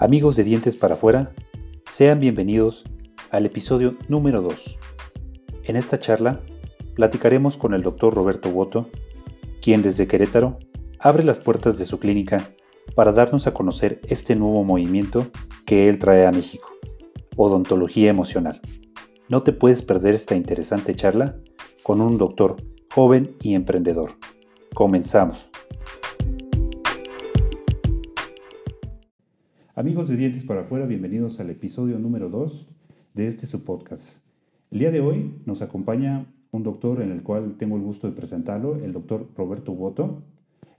Amigos de Dientes para afuera, sean bienvenidos al episodio número 2. En esta charla platicaremos con el doctor Roberto Woto, quien desde Querétaro abre las puertas de su clínica para darnos a conocer este nuevo movimiento que él trae a México, odontología emocional. No te puedes perder esta interesante charla con un doctor joven y emprendedor. Comenzamos. Amigos de Dientes para afuera, bienvenidos al episodio número 2 de este su podcast. El día de hoy nos acompaña un doctor en el cual tengo el gusto de presentarlo, el doctor Roberto Woto.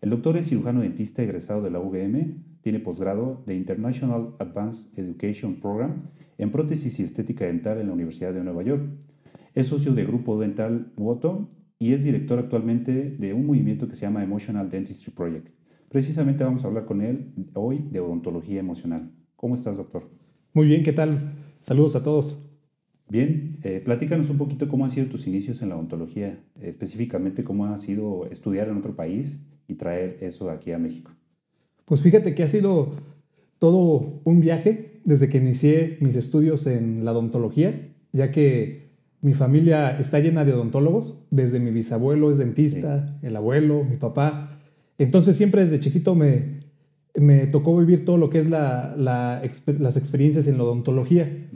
El doctor es cirujano dentista egresado de la UVM, tiene posgrado de International Advanced Education Program en prótesis y estética dental en la Universidad de Nueva York. Es socio de Grupo Dental Woto y es director actualmente de un movimiento que se llama Emotional Dentistry Project. Precisamente vamos a hablar con él hoy de odontología emocional. ¿Cómo estás, doctor? Muy bien, ¿qué tal? Saludos a todos. Bien, eh, platícanos un poquito cómo han sido tus inicios en la odontología, específicamente cómo ha sido estudiar en otro país y traer eso aquí a México. Pues fíjate que ha sido todo un viaje desde que inicié mis estudios en la odontología, ya que mi familia está llena de odontólogos, desde mi bisabuelo es dentista, el abuelo, mi papá, entonces siempre desde chiquito me, me tocó vivir todo lo que es la, las experiencias en la odontología.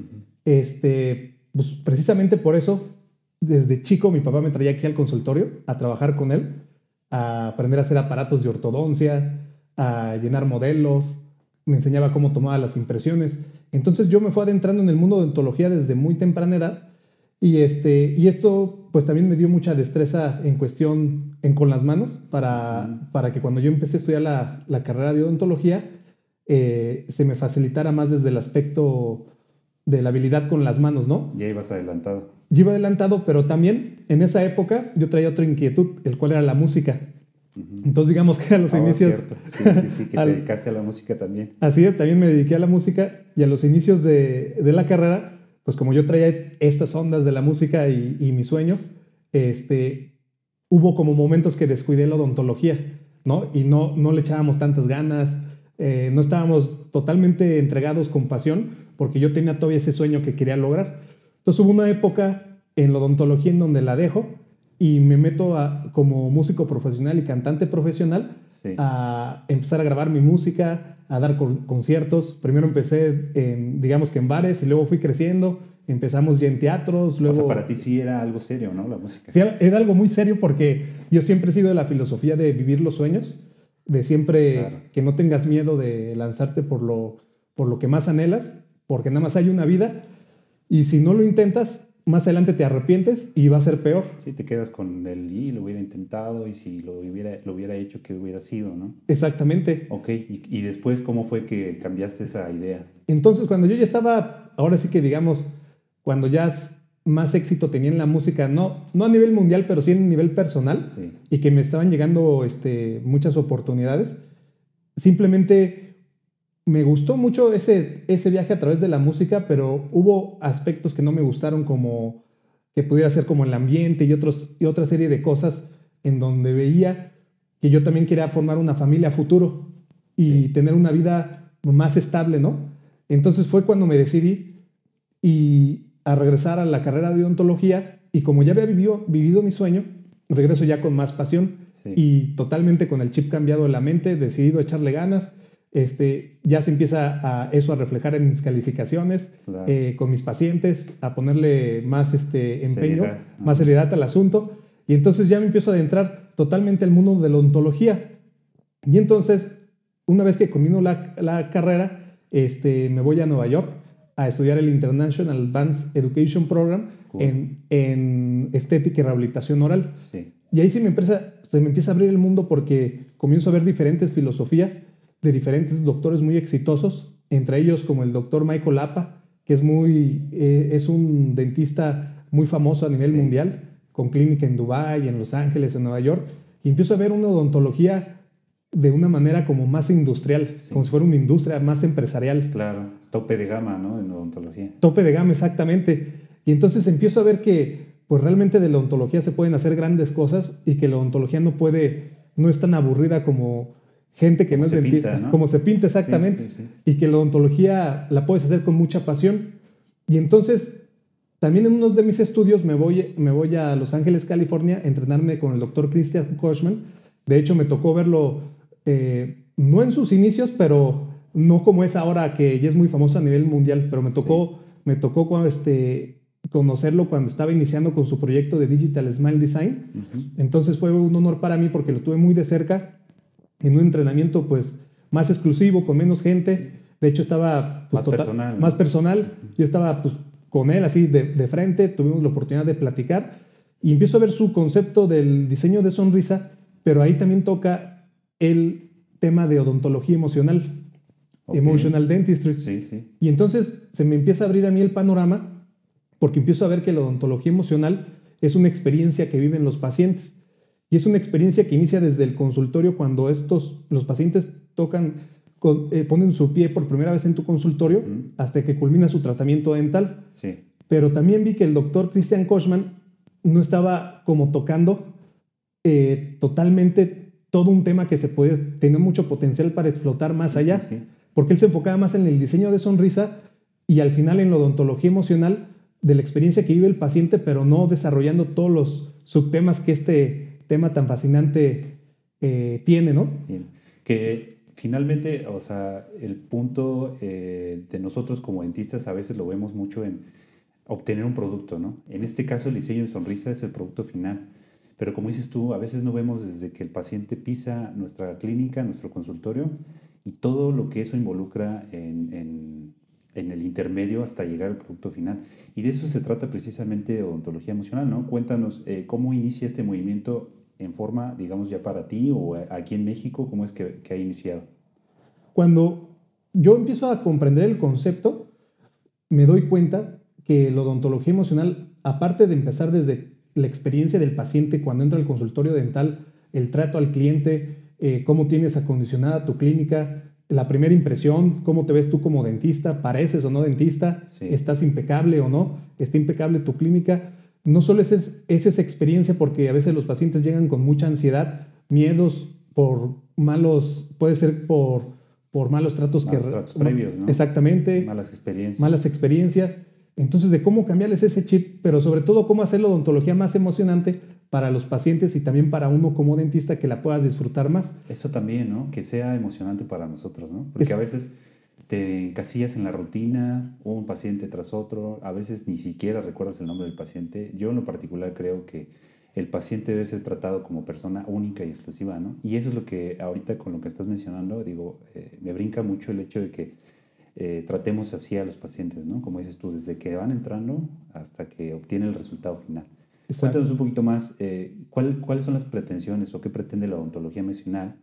este, pues precisamente por eso, desde chico mi papá me traía aquí al consultorio a trabajar con él, a aprender a hacer aparatos de ortodoncia, a llenar modelos, me enseñaba cómo tomaba las impresiones. Entonces yo me fui adentrando en el mundo de odontología desde muy temprana edad y, este, y esto pues también me dio mucha destreza en cuestión en con las manos para, para que cuando yo empecé a estudiar la, la carrera de odontología eh, se me facilitara más desde el aspecto de la habilidad con las manos, ¿no? Ya ibas adelantado. Ya iba adelantado, pero también en esa época yo traía otra inquietud, el cual era la música. Entonces digamos que a los oh, inicios... Cierto. Sí, sí, sí, que te dedicaste a la música también. Así es, también me dediqué a la música y a los inicios de, de la carrera pues como yo traía estas ondas de la música y, mis sueños, este, hubo como momentos que descuidé la odontología, ¿no? Y no, no le echábamos tantas ganas, eh, no estábamos totalmente entregados con pasión, porque yo tenía todavía ese sueño que quería lograr. Entonces hubo una época en la odontología en donde la dejo y me meto a, como músico profesional y cantante profesional a empezar a grabar mi música, a dar conciertos. Primero empecé, en, digamos que en bares y luego fui creciendo. Empezamos ya en teatros. Luego... O sea, para ti sí era algo serio, ¿no? La música. Sí, era algo muy serio porque yo siempre he sido de la filosofía de vivir los sueños, de siempre que no tengas miedo de lanzarte por lo, por lo que más anhelas, porque nada más hay una vida. Y si no lo intentas, más adelante te arrepientes y va a ser peor. Sí, te quedas con el y lo hubiera intentado y si lo hubiera, lo hubiera hecho, ¿qué hubiera sido, no? Exactamente. Ok, ¿Y, y después cómo fue que cambiaste esa idea? Entonces, cuando yo ya estaba, ahora sí que digamos, cuando ya más éxito tenía en la música, no, no a nivel mundial, pero sí en nivel personal, y que me estaban llegando este, muchas oportunidades, simplemente me gustó mucho ese, ese viaje a través de la música, pero hubo aspectos que no me gustaron como que pudiera ser como el ambiente y, otros, y otra serie de cosas en donde veía que yo también quería formar una familia futuro y tener una vida más estable, ¿no? Entonces fue cuando me decidí y a regresar a la carrera de odontología y como ya había vivido, vivido mi sueño, regreso ya con más pasión y totalmente con el chip cambiado de la mente, decidido a echarle ganas este, ya se empieza a eso a reflejar en mis calificaciones, eh, con mis pacientes, a ponerle más este, empeño, más seriedad al asunto. Y entonces ya me empiezo a adentrar totalmente al mundo de la odontología. Y entonces, una vez que combino la, la carrera, este, me voy a Nueva York a estudiar el International Advanced Education Program en, en, estética y rehabilitación oral. Y ahí sí me empieza, se me empieza a abrir el mundo porque comienzo a ver diferentes filosofías de diferentes doctores muy exitosos, entre ellos como el doctor Michael Lapa, que es, muy, eh, es un dentista muy famoso a nivel mundial, con clínica en Dubái, en Los Ángeles, en Nueva York, y empiezo a ver una odontología de una manera como más industrial, como si fuera una industria más empresarial. Claro, tope de gama, ¿no? En odontología. Tope de gama, exactamente. Y entonces empiezo a ver que, pues realmente de la odontología se pueden hacer grandes cosas y que la odontología no puede, no es tan aburrida como gente que no es dentista, como se pinta exactamente, y que la odontología la puedes hacer con mucha pasión. Y entonces, también en uno de mis estudios me voy, me voy a Los Ángeles, California, a entrenarme con el doctor Christian Kochman. De hecho, me tocó verlo, eh, no en sus inicios, pero no como es ahora, que ya es muy famoso a nivel mundial, pero me tocó, me tocó cuando, este, conocerlo cuando estaba iniciando con su proyecto de Digital Smile Design. Entonces fue un honor para mí porque lo tuve muy de cerca en un entrenamiento pues más exclusivo, con menos gente. De hecho estaba pues, más, personal. más personal. Yo estaba pues, con él así de, de, frente, tuvimos la oportunidad de platicar y empiezo a ver su concepto del diseño de sonrisa, pero ahí también toca el tema de odontología emocional, emotional dentistry. Sí, sí. Y entonces se me empieza a abrir a mí el panorama porque empiezo a ver que la odontología emocional es una experiencia que viven los pacientes. Y es una experiencia que inicia desde el consultorio cuando estos, los pacientes tocan, eh, ponen su pie por primera vez en tu consultorio hasta que culmina su tratamiento dental. Sí. Pero también vi que el doctor Christian Kochman no estaba como tocando eh, totalmente todo un tema que se puede tener mucho potencial para explotar más allá, porque él se enfocaba más en el diseño de sonrisa y al final en la odontología emocional de la experiencia que vive el paciente, pero no desarrollando todos los subtemas que este tema tan fascinante eh, tiene, ¿no? Que finalmente, o sea, el punto eh, de nosotros como dentistas a veces lo vemos mucho en obtener un producto, ¿no? En este caso el diseño de sonrisa es el producto final. Pero como dices tú, a veces no vemos desde que el paciente pisa nuestra clínica, nuestro consultorio, y todo lo que eso involucra en, en, el intermedio hasta llegar al producto final. Y de eso se trata precisamente de odontología emocional, ¿no? Cuéntanos eh, cómo inicia este movimiento en forma, digamos, ya para ti o aquí en México? ¿Cómo es que, ha iniciado? Cuando yo empiezo a comprender el concepto, me doy cuenta que la odontología emocional, aparte de empezar desde la experiencia del paciente cuando entra al consultorio dental, el trato al cliente, eh, cómo tienes acondicionada tu clínica, la primera impresión, cómo te ves tú como dentista, pareces o no dentista, estás impecable o no, está impecable tu clínica, no solo es, esa experiencia porque a veces los pacientes llegan con mucha ansiedad, miedos por malos, puede ser por, por malos tratos malos tratos previos, ¿no? Exactamente. Malas experiencias. Malas experiencias. Entonces, de cómo cambiarles ese chip, pero sobre todo cómo hacer la odontología más emocionante para los pacientes y también para uno como dentista que la puedas disfrutar más. Eso también, ¿no? Que sea emocionante para nosotros, ¿no? Porque a veces te encasillas en la rutina, un paciente tras otro, a veces ni siquiera recuerdas el nombre del paciente. Yo en lo particular creo que el paciente debe ser tratado como persona única y exclusiva, ¿no? Y eso es lo que ahorita con lo que estás mencionando, digo, eh, me brinca mucho el hecho de que eh, tratemos así a los pacientes, ¿no? Como dices tú, desde que van entrando hasta que obtienen el resultado final. Cuéntanos un poquito más, eh, ¿cuáles son las pretensiones o qué pretende la odontología medicinal?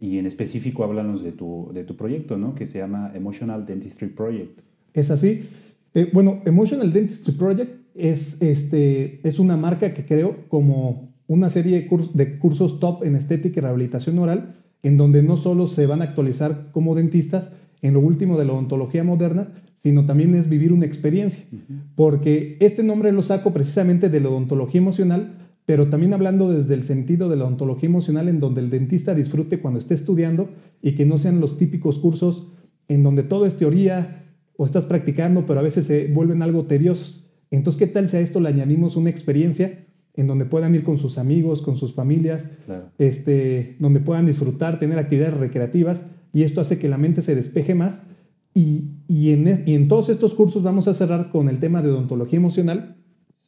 Y en específico háblanos de tu, de tu proyecto, ¿no? Que se llama Emotional Dentistry Project. Es así. Eh, bueno, Emotional Dentistry Project es, este, es una marca que creo como una serie de, cursos top en estética y rehabilitación oral, en donde no solo se van a actualizar como dentistas en lo último de la odontología moderna, sino también es vivir una experiencia. Porque este nombre lo saco precisamente de la odontología emocional, pero también hablando desde el sentido de la ontología emocional en donde el dentista disfrute cuando esté estudiando y que no sean los típicos cursos en donde todo es teoría o estás practicando, pero a veces se vuelven algo tediosos. Entonces, ¿qué tal si a esto le añadimos una experiencia en donde puedan ir con sus amigos, con sus familias, este, donde puedan disfrutar, tener actividades recreativas y esto hace que la mente se despeje más? Y, y, en, y en todos estos cursos vamos a cerrar con el tema de odontología emocional,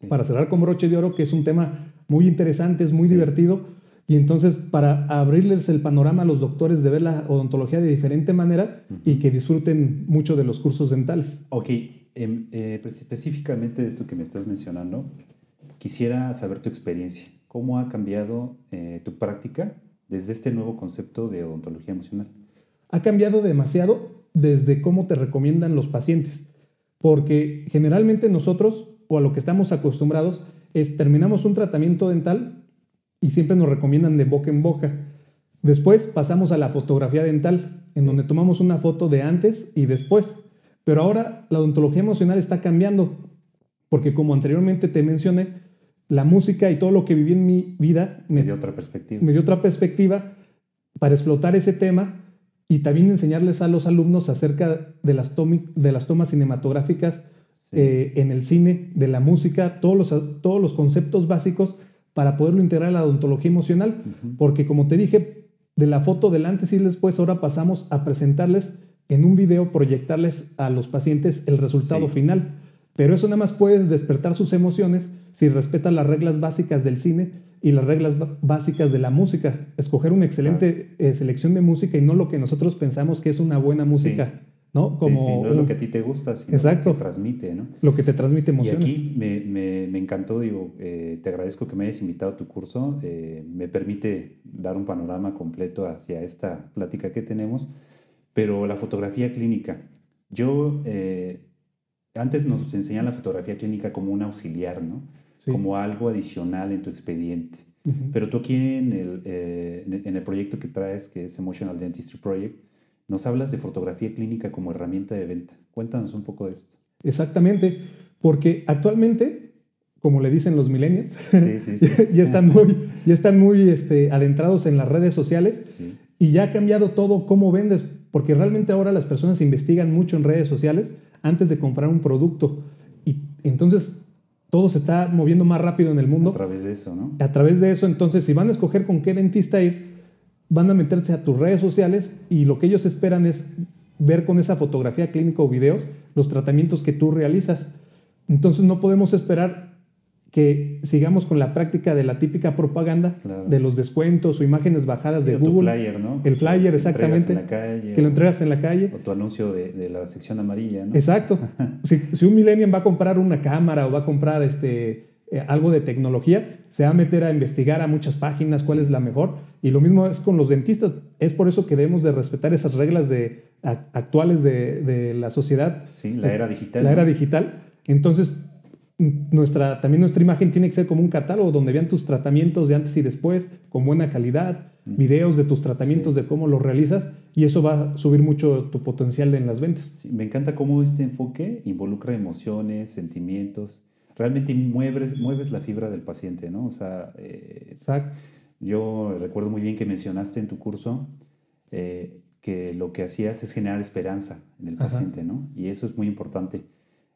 para cerrar con broche de oro, que es un tema muy interesante, es muy divertido. Y entonces, para abrirles el panorama a los doctores de ver la odontología de diferente manera y que disfruten mucho de los cursos dentales. Ok, em, eh, específicamente de esto que me estás mencionando, quisiera saber tu experiencia. ¿Cómo ha cambiado eh, tu práctica desde este nuevo concepto de odontología emocional? Ha cambiado demasiado desde cómo te recomiendan los pacientes, porque generalmente nosotros, o a lo que estamos acostumbrados, es terminamos un tratamiento dental y siempre nos recomiendan de boca en boca. Después pasamos a la fotografía dental, en donde tomamos una foto de antes y después. Pero ahora la odontología emocional está cambiando, porque como anteriormente te mencioné, la música y todo lo que viví en mi vida me, dio otra perspectiva. Me dio otra perspectiva para explotar ese tema y también enseñarles a los alumnos acerca de las, de las tomas cinematográficas eh, en el cine, de la música, todos los, todos los conceptos básicos para poderlo integrar a la odontología emocional. Porque como te dije, de la foto del antes y después, ahora pasamos a presentarles en un video, proyectarles a los pacientes el resultado final. Pero eso nada más puedes despertar sus emociones si respetas las reglas básicas del cine y las reglas básicas de la música. Escoger una excelente eh, selección de música y no lo que nosotros pensamos que es una buena música. ¿no? Como no es lo que a ti te gusta, sino exacto, lo que te transmite, ¿no? Lo que te transmite emociones. Y aquí me, me, me encantó, digo, eh, te agradezco que me hayas invitado a tu curso, eh, me permite dar un panorama completo hacia esta plática que tenemos, pero la fotografía clínica, yo, eh, antes nos enseñan la fotografía clínica como un auxiliar, ¿no? Como algo adicional en tu expediente. Pero tú aquí en el, en el proyecto que traes, que es Emotional Dentistry Project, nos hablas de fotografía clínica como herramienta de venta. Cuéntanos un poco de esto. Exactamente, porque actualmente, como le dicen los millennials, ya están muy, ya están muy este, adentrados en las redes sociales y ya ha cambiado todo cómo vendes, porque realmente ahora las personas investigan mucho en redes sociales antes de comprar un producto. Y entonces todo se está moviendo más rápido en el mundo. A través de eso, ¿no? A través de eso, entonces, si van a escoger con qué dentista ir, van a meterse a tus redes sociales y lo que ellos esperan es ver con esa fotografía clínica o videos los tratamientos que tú realizas. Entonces no podemos esperar que sigamos con la práctica de la típica propaganda de los descuentos o imágenes bajadas de Google. Tu flyer, ¿no? El flyer, exactamente. que lo entregas en la calle. O tu anuncio de, la sección amarilla, ¿no? Exacto. si, si, un millennial va a comprar una cámara o va a comprar este, eh, algo de tecnología, se va a meter a investigar a muchas páginas cuál es la mejor. Y lo mismo es con los dentistas. Es por eso que debemos de respetar esas reglas de, actuales de, la sociedad. Sí, la era digital. La era digital. Entonces, nuestra, también nuestra imagen tiene que ser como un catálogo donde vean tus tratamientos de antes y después, con buena calidad, videos de tus tratamientos, de cómo los realizas, y eso va a subir mucho tu potencial en las ventas. me encanta cómo este enfoque involucra emociones, sentimientos, realmente mueves, mueves la fibra del paciente, ¿no? O sea, eh, yo recuerdo muy bien que mencionaste en tu curso eh, que lo que hacías es generar esperanza en el paciente, ¿no? Y eso es muy importante.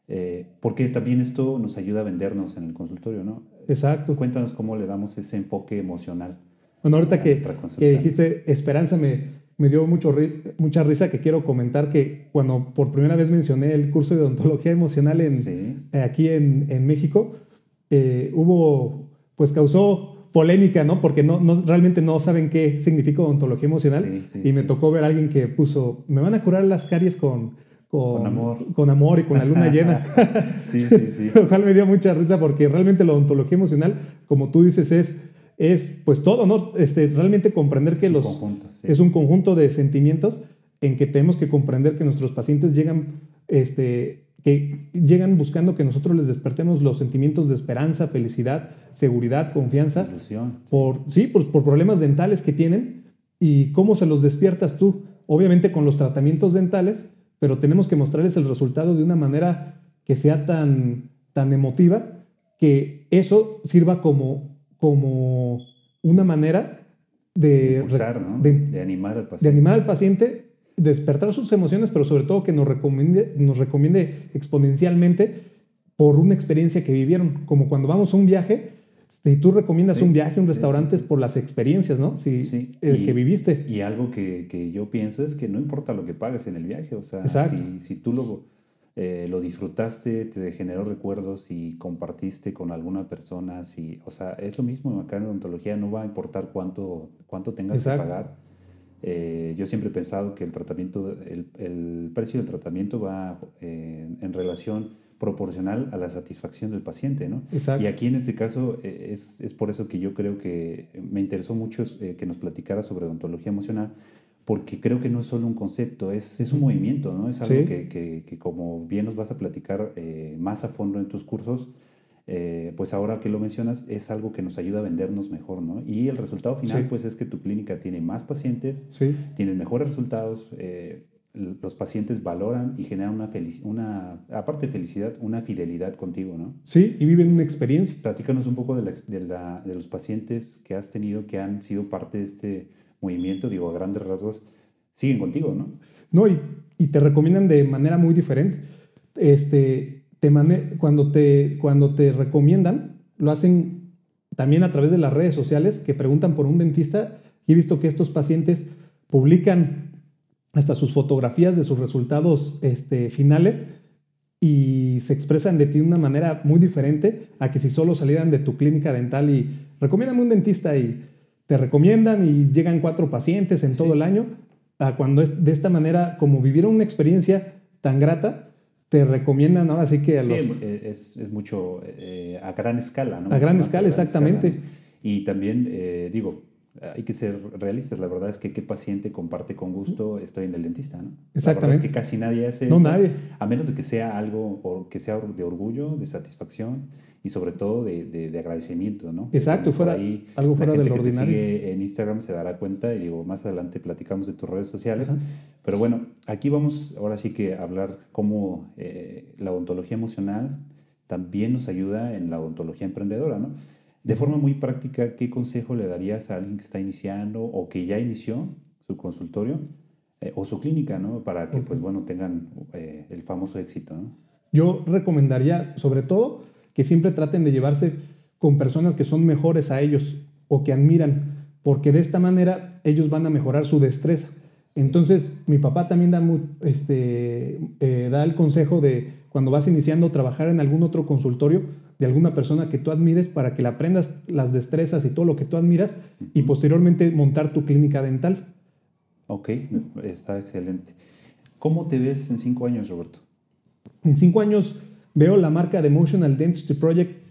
Eh, porque también esto nos ayuda a vendernos en el consultorio, ¿no? Exacto. Cuéntanos cómo le damos ese enfoque emocional. Bueno, ahorita que, que dijiste esperanza, me, me dio mucho, mucha risa que quiero comentar que cuando por primera vez mencioné el curso de odontología emocional en, eh, aquí en, en México, eh, hubo, pues causó polémica, ¿no? Porque no, no, realmente no saben qué significa odontología emocional. y me tocó ver a alguien que puso, me van a curar las caries con, con, amor. Con amor y con la luna llena. sí, sí, sí. Lo cual me dio mucha risa porque realmente la odontología emocional, como tú dices, es es pues todo, ¿no? Este, realmente comprender que es los... Es un conjunto de sentimientos en que tenemos que comprender que nuestros pacientes llegan, este, que llegan buscando que nosotros les despertemos los sentimientos de esperanza, felicidad, seguridad, confianza. Por, sí, por, por problemas dentales que tienen y cómo se los despiertas tú. Obviamente con los tratamientos dentales, pero tenemos que mostrarles el resultado de una manera que sea tan, tan emotiva que eso sirva como como una manera de, de, animar al paciente. De animar al paciente, despertar sus emociones, pero sobre todo que nos recomiende, nos recomiende exponencialmente por una experiencia que vivieron. Como cuando vamos a un viaje, si tú recomiendas un viaje, un restaurante, es por las experiencias, ¿no? Sí, el que viviste. Y algo que, que, yo pienso es que no importa lo que pagues en el viaje, o sea, si, si, tú lo, eh, lo disfrutaste, te generó recuerdos y compartiste con alguna persona. Si, o sea, es lo mismo acá en odontología, no va a importar cuánto, cuánto tengas que pagar. Eh, yo siempre he pensado que el tratamiento, el, el precio del tratamiento va eh, en relación proporcional a la satisfacción del paciente, ¿no? Y aquí en este caso es, es, por eso que yo creo que me interesó mucho que nos platicara sobre odontología emocional, porque creo que no es solo un concepto, es, es un movimiento, ¿no? Es algo que, que, como bien nos vas a platicar eh, más a fondo en tus cursos, eh, pues ahora que lo mencionas, es algo que nos ayuda a vendernos mejor, ¿no? Y el resultado final, pues es que tu clínica tiene más pacientes, tienes mejores resultados, eh, los pacientes valoran y generan una, una, aparte de felicidad, una fidelidad contigo, ¿no? Sí, y viven una experiencia. Platícanos un poco de, de, la, de los pacientes que has tenido que han sido parte de este movimiento, digo, a grandes rasgos, siguen contigo, ¿no? No, y, y te recomiendan de manera muy diferente. Este, te cuando, te, cuando te recomiendan, lo hacen también a través de las redes sociales, que preguntan por un dentista, y he visto que estos pacientes publican hasta sus fotografías de sus resultados este, finales y se expresan de ti de una manera muy diferente a que si solo salieran de tu clínica dental y recomiéndame un dentista y te recomiendan y llegan cuatro pacientes en todo el año, a cuando es de esta manera, como vivieron una experiencia tan grata, te recomiendan ahora sí que a sí, es, es, mucho eh, a gran escala, ¿no? A gran escala, exactamente. Y también, eh, digo, hay que ser realistas. La verdad es que qué paciente comparte con gusto estoy en el dentista, ¿no? Exactamente. es que casi nadie hace no, nadie. A menos de que sea algo que sea de orgullo, de satisfacción y sobre todo de, de, agradecimiento, ¿no? Exacto, fuera, ahí, algo fuera del ordinario. Que sigue en Instagram se dará cuenta y digo, más adelante platicamos de tus redes sociales. Pero bueno, aquí vamos ahora sí que a hablar cómo eh, la odontología emocional también nos ayuda en la odontología emprendedora, ¿no? De forma muy práctica, ¿qué consejo le darías a alguien que está iniciando o que ya inició su consultorio eh, o su clínica, ¿no? Para que, pues bueno, tengan eh, el famoso éxito, ¿no? Yo recomendaría, sobre todo, que siempre traten de llevarse con personas que son mejores a ellos o que admiran, porque de esta manera ellos van a mejorar su destreza. Entonces, mi papá también da, este, eh, da el consejo de cuando vas iniciando a trabajar en algún otro consultorio, de alguna persona que tú admires para que le aprendas las destrezas y todo lo que tú admiras y posteriormente montar tu clínica dental. Ok, está excelente. ¿Cómo te ves en cinco años, Roberto? En cinco años veo la marca de Emotional Dentistry Project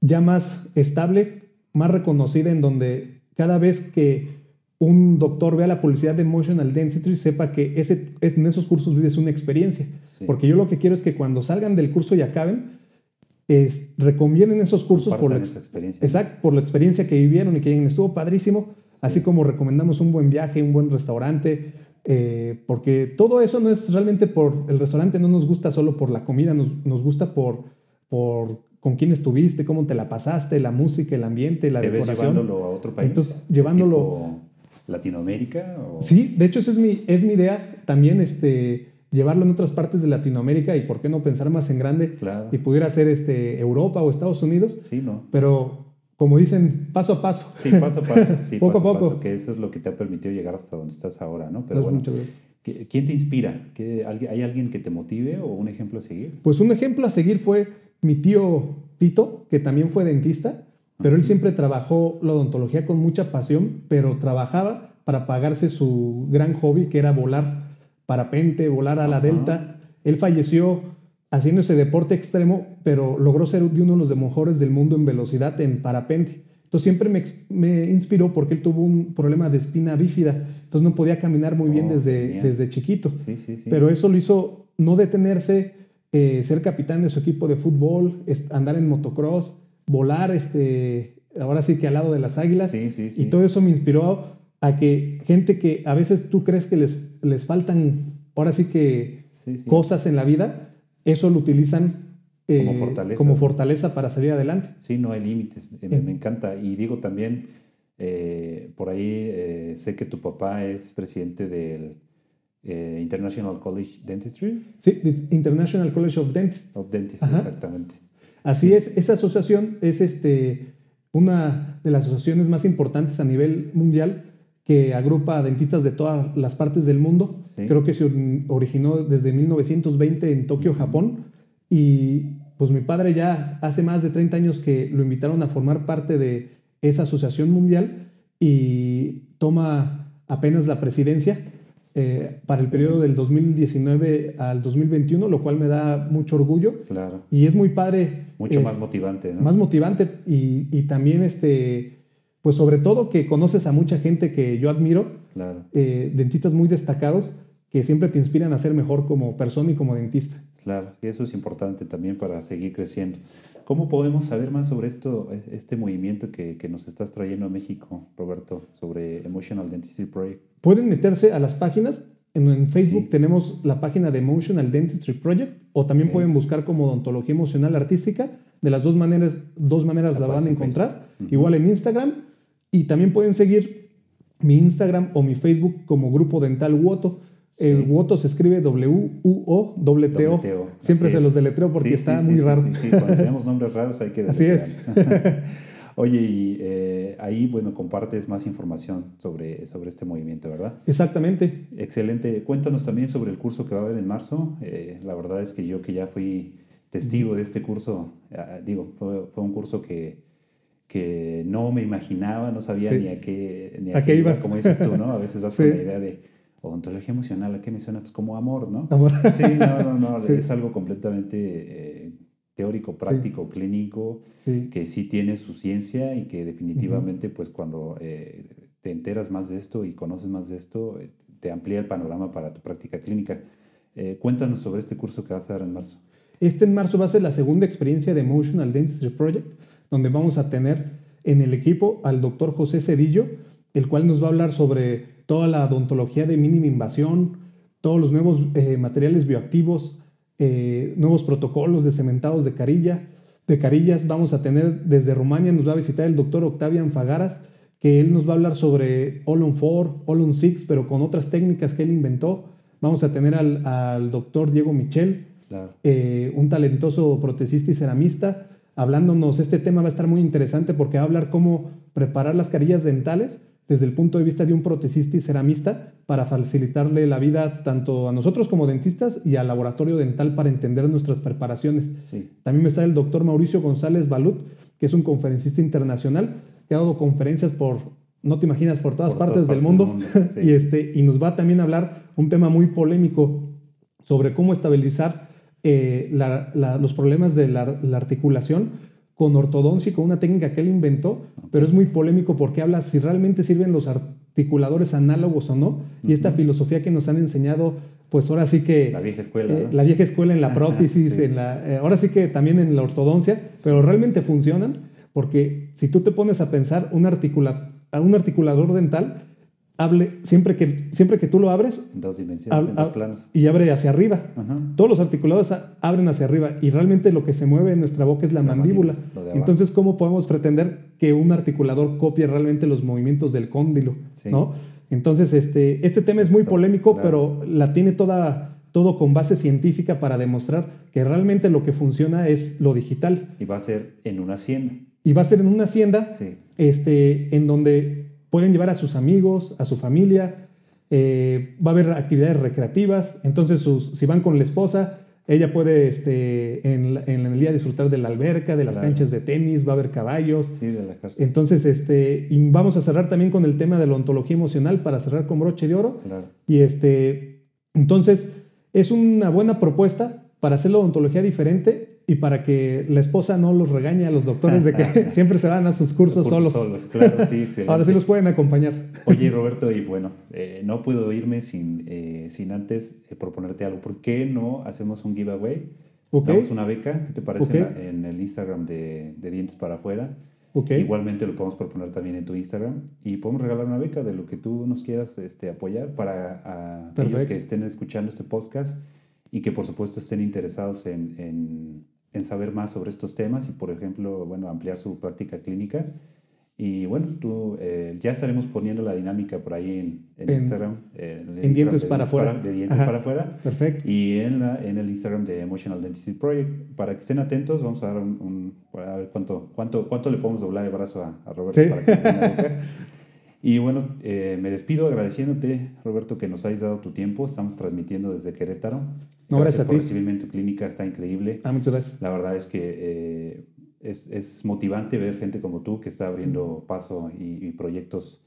ya más estable, más reconocida, en donde cada vez que un doctor vea la publicidad de Emotional Dentistry sepa que ese, en esos cursos vives una experiencia. Porque yo lo que quiero es que cuando salgan del curso y acaben, es, recomienden esos cursos por la, experiencia. Exacto, por la experiencia que vivieron y que estuvo padrísimo, así como recomendamos un buen viaje, un buen restaurante, eh, porque todo eso no es realmente por el restaurante, no nos gusta solo por la comida, nos, nos gusta por, por con quién estuviste, cómo te la pasaste, la música, el ambiente, la ¿Te decoración. Ves llevándolo a otro país? Entonces, llevándolo... Latinoamérica? Sí, de hecho esa es mi, es mi idea también, este llevarlo en otras partes de Latinoamérica y por qué no pensar más en grande y pudiera ser este, Europa o Estados Unidos. Sí, ¿no? Pero como dicen, paso a paso. Sí, paso a paso. poco a poco. que eso es lo que te ha permitido llegar hasta donde estás ahora, ¿no? Pero bueno, muchas gracias. ¿quién te inspira? ¿Hay alguien que te motive o un ejemplo a seguir? Pues un ejemplo a seguir fue mi tío Tito, que también fue dentista, pero él siempre trabajó la odontología con mucha pasión, pero trabajaba para pagarse su gran hobby, que era volar parapente, volar a la delta. Él falleció haciendo ese deporte extremo, pero logró ser de uno de los mejores del mundo en velocidad en parapente. Entonces siempre me, inspiró porque él tuvo un problema de espina bífida, entonces no podía caminar muy bien oh, desde, desde chiquito. Pero eso lo hizo no detenerse, eh, ser capitán de su equipo de fútbol, andar en motocross, volar, este, ahora sí que al lado de las águilas. Y todo eso me inspiró a que gente que a veces tú crees que les, les faltan, ahora sí que cosas en la vida, eso lo utilizan como, eh, fortaleza. como fortaleza para salir adelante. Sí, no hay límites, me, me, encanta. Y digo también, eh, por ahí eh, sé que tu papá es presidente del International College Dentistry. Sí, International College of Dentists. Of Dentists, exactamente. Así es, esa asociación es este, una de las asociaciones más importantes a nivel mundial que agrupa a dentistas de todas las partes del mundo. Creo que se originó desde 1920 en Tokio, Japón. Y pues mi padre ya hace más de 30 años que lo invitaron a formar parte de esa asociación mundial y toma apenas la presidencia eh, para el periodo del 2019 al 2021, lo cual me da mucho orgullo. Claro. Y es muy padre. Mucho eh, más motivante, ¿no? Más motivante y, y también este pues sobre todo que conoces a mucha gente que yo admiro, eh, dentistas muy destacados, que siempre te inspiran a ser mejor como persona y como dentista. Claro, y eso es importante también para seguir creciendo. ¿Cómo podemos saber más sobre esto, este movimiento que, nos estás trayendo a México, Roberto, sobre Emotional Dentistry Project? Pueden meterse a las páginas. En, Facebook tenemos la página de Emotional Dentistry Project o también pueden buscar como odontología emocional artística. De las dos maneras, dos maneras la, van a encontrar. Igual en Instagram y también pueden seguir mi Instagram o mi Facebook como Grupo Dental Woto. El Woto se escribe W-U-O-T-O. Siempre se los deletreo porque está muy raro. Sí, cuando tenemos nombres raros hay que Así es. Oye, y eh, ahí, bueno, compartes más información sobre, sobre este movimiento, ¿verdad? Exactamente. Excelente. Cuéntanos también sobre el curso que va a haber en marzo. Eh, la verdad es que yo que ya fui testigo de este curso, ah, digo, fue, fue, un curso que, que no me imaginaba, no sabía ni a qué, ni a, qué ibas. como dices tú, ¿no? A veces vas con la idea de ontología emocional, ¿a qué me suena? Pues como amor, ¿no? Amor. Sí, no, no, no, es algo completamente eh, teórico, práctico, clínico, que sí tiene su ciencia y que definitivamente, pues cuando eh, te enteras más de esto y conoces más de esto, eh, te amplía el panorama para tu práctica clínica. cuéntanos sobre este curso que vas a dar en marzo. Este en marzo va a ser la segunda experiencia de Emotional Dentistry Project, donde vamos a tener en el equipo al doctor José Cedillo, el cual nos va a hablar sobre toda la odontología de mínima invasión, todos los nuevos materiales bioactivos, eh, nuevos protocolos de cementados de carilla, de carillas. Vamos a tener desde Rumania, nos va a visitar el doctor Octavian Fagaras, que él nos va a hablar sobre All on 4, All on 6, pero con otras técnicas que él inventó. Vamos a tener al, doctor Diego Michel, eh, un talentoso protecista y ceramista, hablándonos. Este tema va a estar muy interesante porque va a hablar cómo preparar las carillas dentales desde el punto de vista de un protecista y ceramista para facilitarle la vida tanto a nosotros como dentistas y al laboratorio dental para entender nuestras preparaciones. También me está el doctor Mauricio González Balut, que es un conferencista internacional que ha dado conferencias por, no te imaginas, por todas partes, del mundo. y, este, y nos va también a hablar un tema muy polémico sobre cómo estabilizar eh, los problemas de la, la articulación con ortodoncia y con una técnica que él inventó, pero es muy polémico porque habla si realmente sirven los articuladores análogos o no, y esta filosofía que nos han enseñado, pues ahora sí que... La vieja escuela. Eh, la vieja escuela en la prótesis, en la, eh, ahora sí que también en la ortodoncia, pero realmente funcionan, porque si tú te pones a pensar un, articula, un articulador dental, hable, siempre que, siempre que tú lo abres, dos dimensiones, dos planos. y abre hacia arriba. Todos los articulados abren hacia arriba y realmente lo que se mueve en nuestra boca es la, mandíbula. Entonces, ¿cómo podemos pretender que un articulador copie realmente los movimientos del cóndilo? ¿no? Entonces, este, este tema es muy polémico, pero la tiene toda, todo con base científica para demostrar que realmente lo que funciona es lo digital. Y va a ser en una hacienda. Y va a ser en una hacienda este, en donde pueden llevar a sus amigos, a su familia, eh, va a haber actividades recreativas, entonces si van con la esposa, ella puede este, en, el día disfrutar de la alberca, de las canchas de tenis, va a haber caballos. Sí, de la Entonces, este, y vamos a cerrar también con el tema de la ontología emocional para cerrar con broche de oro. Y este, entonces, es una buena propuesta para hacer la ontología diferente y para que la esposa no los regañe a los doctores de que siempre se van a sus cursos, solos. solos. Claro, sí, excelente. Ahora sí los pueden acompañar. Oye, Roberto, y bueno, eh, no puedo irme sin, eh, sin antes eh, proponerte algo. ¿Por qué no hacemos un giveaway? Okay. Damos una beca, ¿qué te parece? En, el Instagram de, de, Dientes para Afuera. Okay. Igualmente lo podemos proponer también en tu Instagram y podemos regalar una beca de lo que tú nos quieras este, apoyar para aquellos que estén escuchando este podcast y que por supuesto estén interesados en en saber más sobre estos temas y, por ejemplo, bueno, ampliar su práctica clínica. Y bueno, tú, eh, ya estaremos poniendo la dinámica por ahí en, Instagram. Eh, en, dientes para afuera. de dientes para afuera. Perfecto. Y en, la, en el Instagram de Emotional Dentistry Project. Para que estén atentos, vamos a dar un, a ver cuánto, cuánto, cuánto le podemos doblar el brazo a, Roberto para que se Y bueno, eh, me despido agradeciéndote, Roberto, que nos hayas dado tu tiempo. Estamos transmitiendo desde Querétaro. No, gracias, por recibirme en tu clínica, está increíble. Ah, muchas gracias. La verdad es que eh, es, es, motivante ver gente como tú que está abriendo paso y, proyectos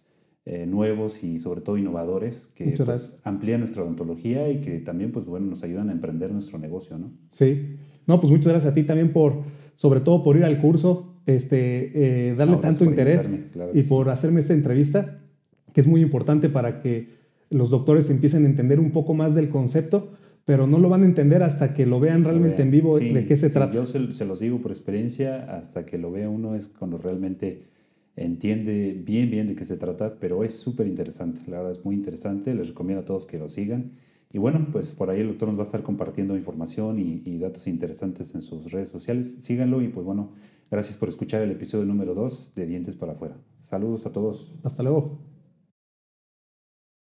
eh, nuevos y sobre todo innovadores que pues, amplían nuestra odontología y que también pues, bueno, nos ayudan a emprender nuestro negocio. ¿no? Sí. No, pues muchas gracias a ti también por, sobre todo por ir al curso este, eh, darle tanto interés y por hacerme esta entrevista, que es muy importante para que los doctores empiecen a entender un poco más del concepto, pero no lo van a entender hasta que lo vean realmente en vivo de qué se trata. Yo se, los digo por experiencia, hasta que lo vea uno es cuando realmente entiende bien, bien de qué se trata, pero es súper interesante, la verdad es muy interesante, les recomiendo a todos que lo sigan. Y bueno, pues por ahí el doctor nos va a estar compartiendo información y, y datos interesantes en sus redes sociales. Síganlo y pues bueno, Gracias por escuchar el episodio número 2 de Dientes para afuera. Saludos a todos. Hasta luego.